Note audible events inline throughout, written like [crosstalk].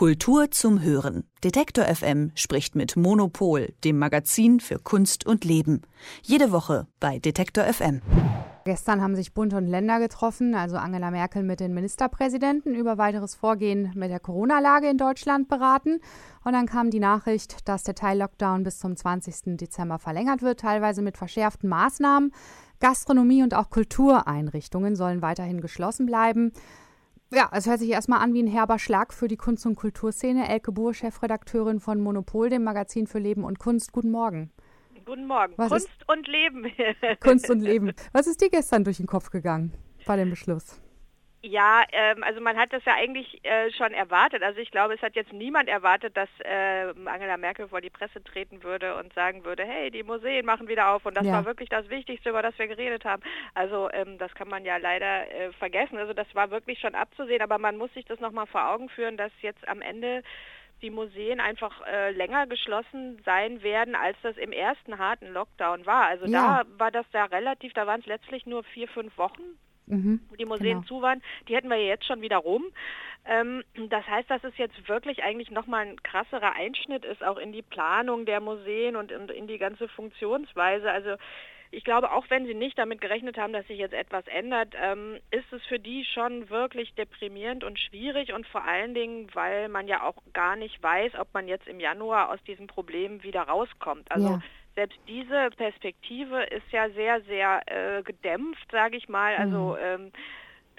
Kultur zum Hören. Detektor FM spricht mit Monopol, dem Magazin für Kunst und Leben. Jede Woche bei Detektor FM. Gestern haben sich Bund und Länder getroffen, also Angela Merkel mit den Ministerpräsidenten, über weiteres Vorgehen mit der Corona-Lage in Deutschland beraten. Und dann kam die Nachricht, dass der Teil-Lockdown bis zum 20. Dezember verlängert wird, teilweise mit verschärften Maßnahmen. Gastronomie und auch Kultureinrichtungen sollen weiterhin geschlossen bleiben. Ja, es hört sich erstmal an wie ein herber Schlag für die Kunst- und Kulturszene. Elke Buhr, Chefredakteurin von Monopol, dem Magazin für Leben und Kunst. Guten Morgen. Guten Morgen. Was Kunst und Leben. Kunst und [laughs] Leben. Was ist dir gestern durch den Kopf gegangen bei dem Beschluss? Ja, ähm, also man hat das ja eigentlich äh, schon erwartet. Also ich glaube, es hat jetzt niemand erwartet, dass äh, Angela Merkel vor die Presse treten würde und sagen würde, hey, die Museen machen wieder auf und das ja. war wirklich das Wichtigste, über das wir geredet haben. Also ähm, das kann man ja leider äh, vergessen. Also das war wirklich schon abzusehen, aber man muss sich das nochmal vor Augen führen, dass jetzt am Ende die Museen einfach äh, länger geschlossen sein werden, als das im ersten harten Lockdown war. Also ja. da war das da relativ, da waren es letztlich nur vier, fünf Wochen mhm, wo die Museen genau. zu waren, die hätten wir jetzt schon wieder rum. Ähm, das heißt, dass es jetzt wirklich eigentlich nochmal ein krasserer Einschnitt ist, auch in die Planung der Museen und in, in die ganze Funktionsweise. Also ich glaube, auch wenn Sie nicht damit gerechnet haben, dass sich jetzt etwas ändert, ähm, ist es für die schon wirklich deprimierend und schwierig und vor allen Dingen, weil man ja auch gar nicht weiß, ob man jetzt im Januar aus diesem Problem wieder rauskommt. Also ja selbst diese Perspektive ist ja sehr, sehr äh, gedämpft, sage ich mal. Also mhm. ähm,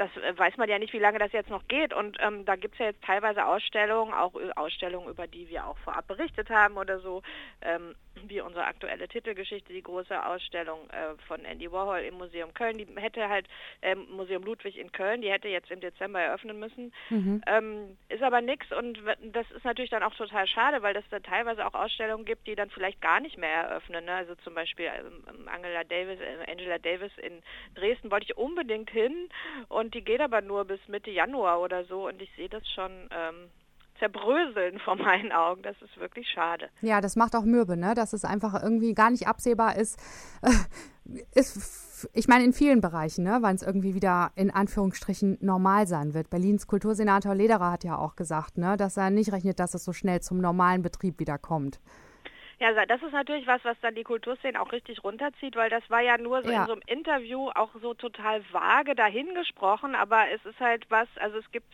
das äh, weiß man ja nicht, wie lange das jetzt noch geht. Und ähm, da gibt es ja jetzt teilweise Ausstellungen, auch Ausstellungen, über die wir auch vorab berichtet haben oder so, ähm, wie unsere aktuelle Titelgeschichte, die große Ausstellung äh, von Andy Warhol im Museum Köln. Die hätte halt, ähm, Museum Ludwig in Köln, die hätte jetzt im Dezember eröffnen müssen. Mhm. Ähm, ist aber nichts und das ist natürlich dann auch total schade, weil es da teilweise auch Ausstellungen gibt, die dann vielleicht gar nicht mehr eröffnen. Ne? Also zum Beispiel ähm, Angela Davis, äh, Angela Davis in Dresden wollte ich unbedingt hin und die geht aber nur bis Mitte Januar oder so und ich sehe das schon ähm, zerbröseln vor [laughs] meinen Augen. Das ist wirklich schade. Ja, das macht auch mürbe, ne? dass es einfach irgendwie gar nicht absehbar ist. [laughs] ist ich meine, in vielen Bereichen, ne, wann es irgendwie wieder in Anführungsstrichen normal sein wird. Berlins Kultursenator Lederer hat ja auch gesagt, ne, dass er nicht rechnet, dass es so schnell zum normalen Betrieb wieder kommt. Ja, das ist natürlich was, was dann die Kulturszene auch richtig runterzieht, weil das war ja nur so ja. in so einem Interview auch so total vage dahingesprochen, aber es ist halt was, also es gibt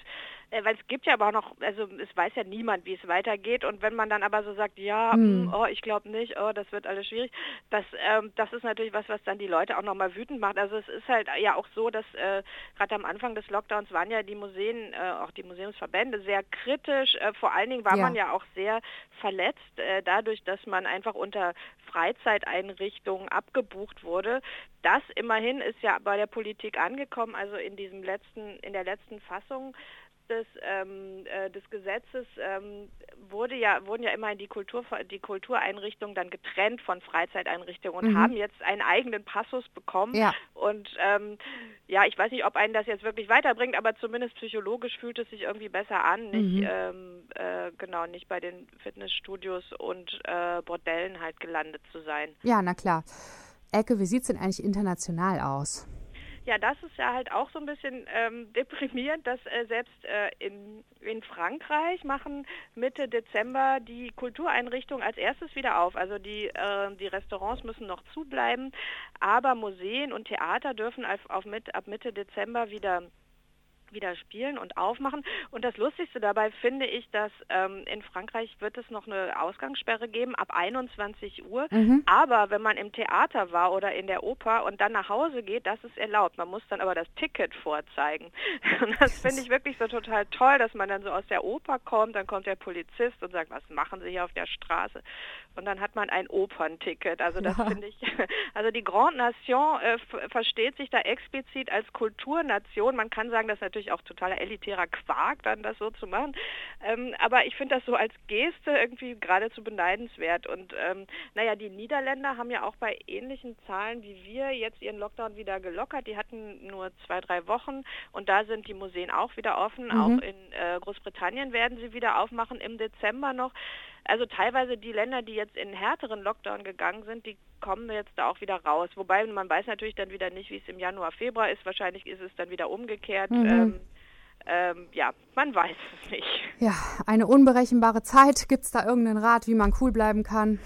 äh, weil es gibt ja aber auch noch, also es weiß ja niemand, wie es weitergeht und wenn man dann aber so sagt, ja, hm. mh, oh, ich glaube nicht, oh, das wird alles schwierig, das, ähm, das ist natürlich was, was dann die Leute auch nochmal wütend macht. Also es ist halt ja auch so, dass äh, gerade am Anfang des Lockdowns waren ja die Museen, äh, auch die Museumsverbände sehr kritisch, äh, vor allen Dingen war ja. man ja auch sehr verletzt äh, dadurch, dass man einfach unter Freizeiteinrichtungen abgebucht wurde. Das immerhin ist ja bei der Politik angekommen, also in diesem letzten, in der letzten Fassung des, ähm, äh, des Gesetzes ähm, wurde ja, wurden ja immerhin die, Kultur, die Kultureinrichtungen dann getrennt von Freizeiteinrichtungen und mhm. haben jetzt einen eigenen Passus bekommen. Ja. Und ähm, ja, ich weiß nicht, ob einen das jetzt wirklich weiterbringt, aber zumindest psychologisch fühlt es sich irgendwie besser an, nicht mhm. ähm, äh, genau, nicht bei den Fitnessstudios und äh, Bordellen halt gelandet zu sein. Ja, na klar. Ecke, wie sieht es denn eigentlich international aus? Ja, das ist ja halt auch so ein bisschen ähm, [laughs] deprimierend, dass äh, selbst äh, in, in Frankreich machen Mitte Dezember die Kultureinrichtungen als erstes wieder auf. Also die, äh, die Restaurants müssen noch zubleiben, aber Museen und Theater dürfen auf, auf mit, ab Mitte Dezember wieder wieder spielen und aufmachen. Und das Lustigste dabei finde ich, dass ähm, in Frankreich wird es noch eine Ausgangssperre geben ab 21 Uhr. Mhm. Aber wenn man im Theater war oder in der Oper und dann nach Hause geht, das ist erlaubt. Man muss dann aber das Ticket vorzeigen. [laughs] Und das finde ich wirklich so total toll, dass man dann so aus der Oper kommt, dann kommt der Polizist und sagt, was machen Sie hier auf der Straße? Und dann hat man ein Opernticket. Also das ja. finde ich, [laughs] also die Grande Nation äh, versteht sich da explizit als Kulturnation. Man kann sagen, dass natürlich natürlich auch totaler elitärer Quark, dann das so zu machen. Ähm, aber ich finde das so als Geste irgendwie geradezu beneidenswert. Und ähm, naja, die Niederländer haben ja auch bei ähnlichen Zahlen wie wir jetzt ihren Lockdown wieder gelockert. Die hatten nur zwei, drei Wochen und da sind die Museen auch wieder offen. Mhm. Auch in äh, Großbritannien werden sie wieder aufmachen im Dezember noch. Also teilweise die Länder, die jetzt in härteren Lockdown gegangen sind, die kommen jetzt da auch wieder raus. Wobei man weiß natürlich dann wieder nicht, wie es im Januar, Februar ist. Wahrscheinlich ist es dann wieder umgekehrt. Mhm. Ähm, ähm, ja, man weiß es nicht. Ja, eine unberechenbare Zeit. Gibt es da irgendeinen Rat, wie man cool bleiben kann?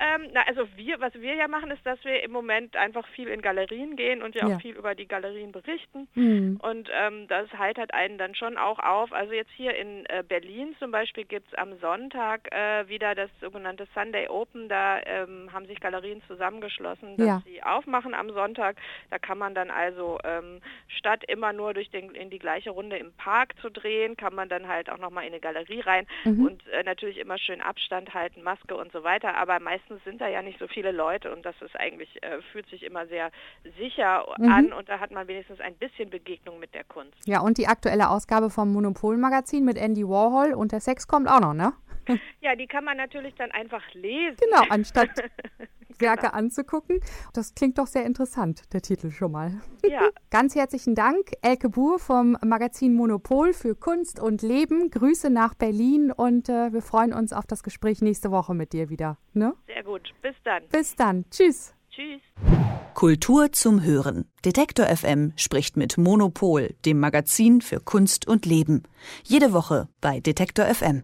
Ähm, na, also wir, was wir ja machen, ist, dass wir im Moment einfach viel in Galerien gehen und ja auch ja. viel über die Galerien berichten. Mhm. Und ähm, das heitert einen dann schon auch auf. Also jetzt hier in äh, Berlin zum Beispiel gibt es am Sonntag äh, wieder das sogenannte Sunday Open. Da ähm, haben sich Galerien zusammengeschlossen, dass ja. sie aufmachen am Sonntag. Da kann man dann also ähm, statt immer nur durch den, in die gleiche Runde im Park zu drehen, kann man dann halt auch nochmal in eine Galerie rein mhm. und äh, natürlich immer schön Abstand halten, Maske und so weiter. Aber meistens sind da ja nicht so viele Leute und das ist eigentlich, äh, fühlt sich immer sehr sicher mhm. an und da hat man wenigstens ein bisschen Begegnung mit der Kunst. Ja, und die aktuelle Ausgabe vom Monopol-Magazin mit Andy Warhol und der Sex kommt auch noch, ne? [laughs] Ja, die kann man natürlich dann einfach lesen. Genau, anstatt [laughs] Werke genau. anzugucken. Das klingt doch sehr interessant, der Titel schon mal. Ja. [laughs] Ganz herzlichen Dank, Elke Buhr vom Magazin Monopol für Kunst und Leben. Grüße nach Berlin und äh, wir freuen uns auf das Gespräch nächste Woche mit dir wieder. Ne? Sehr gut. Bis dann. Bis dann. Tschüss. Tschüss. Kultur zum Hören. Detektor FM spricht mit Monopol, dem Magazin für Kunst und Leben. Jede Woche bei Detektor FM.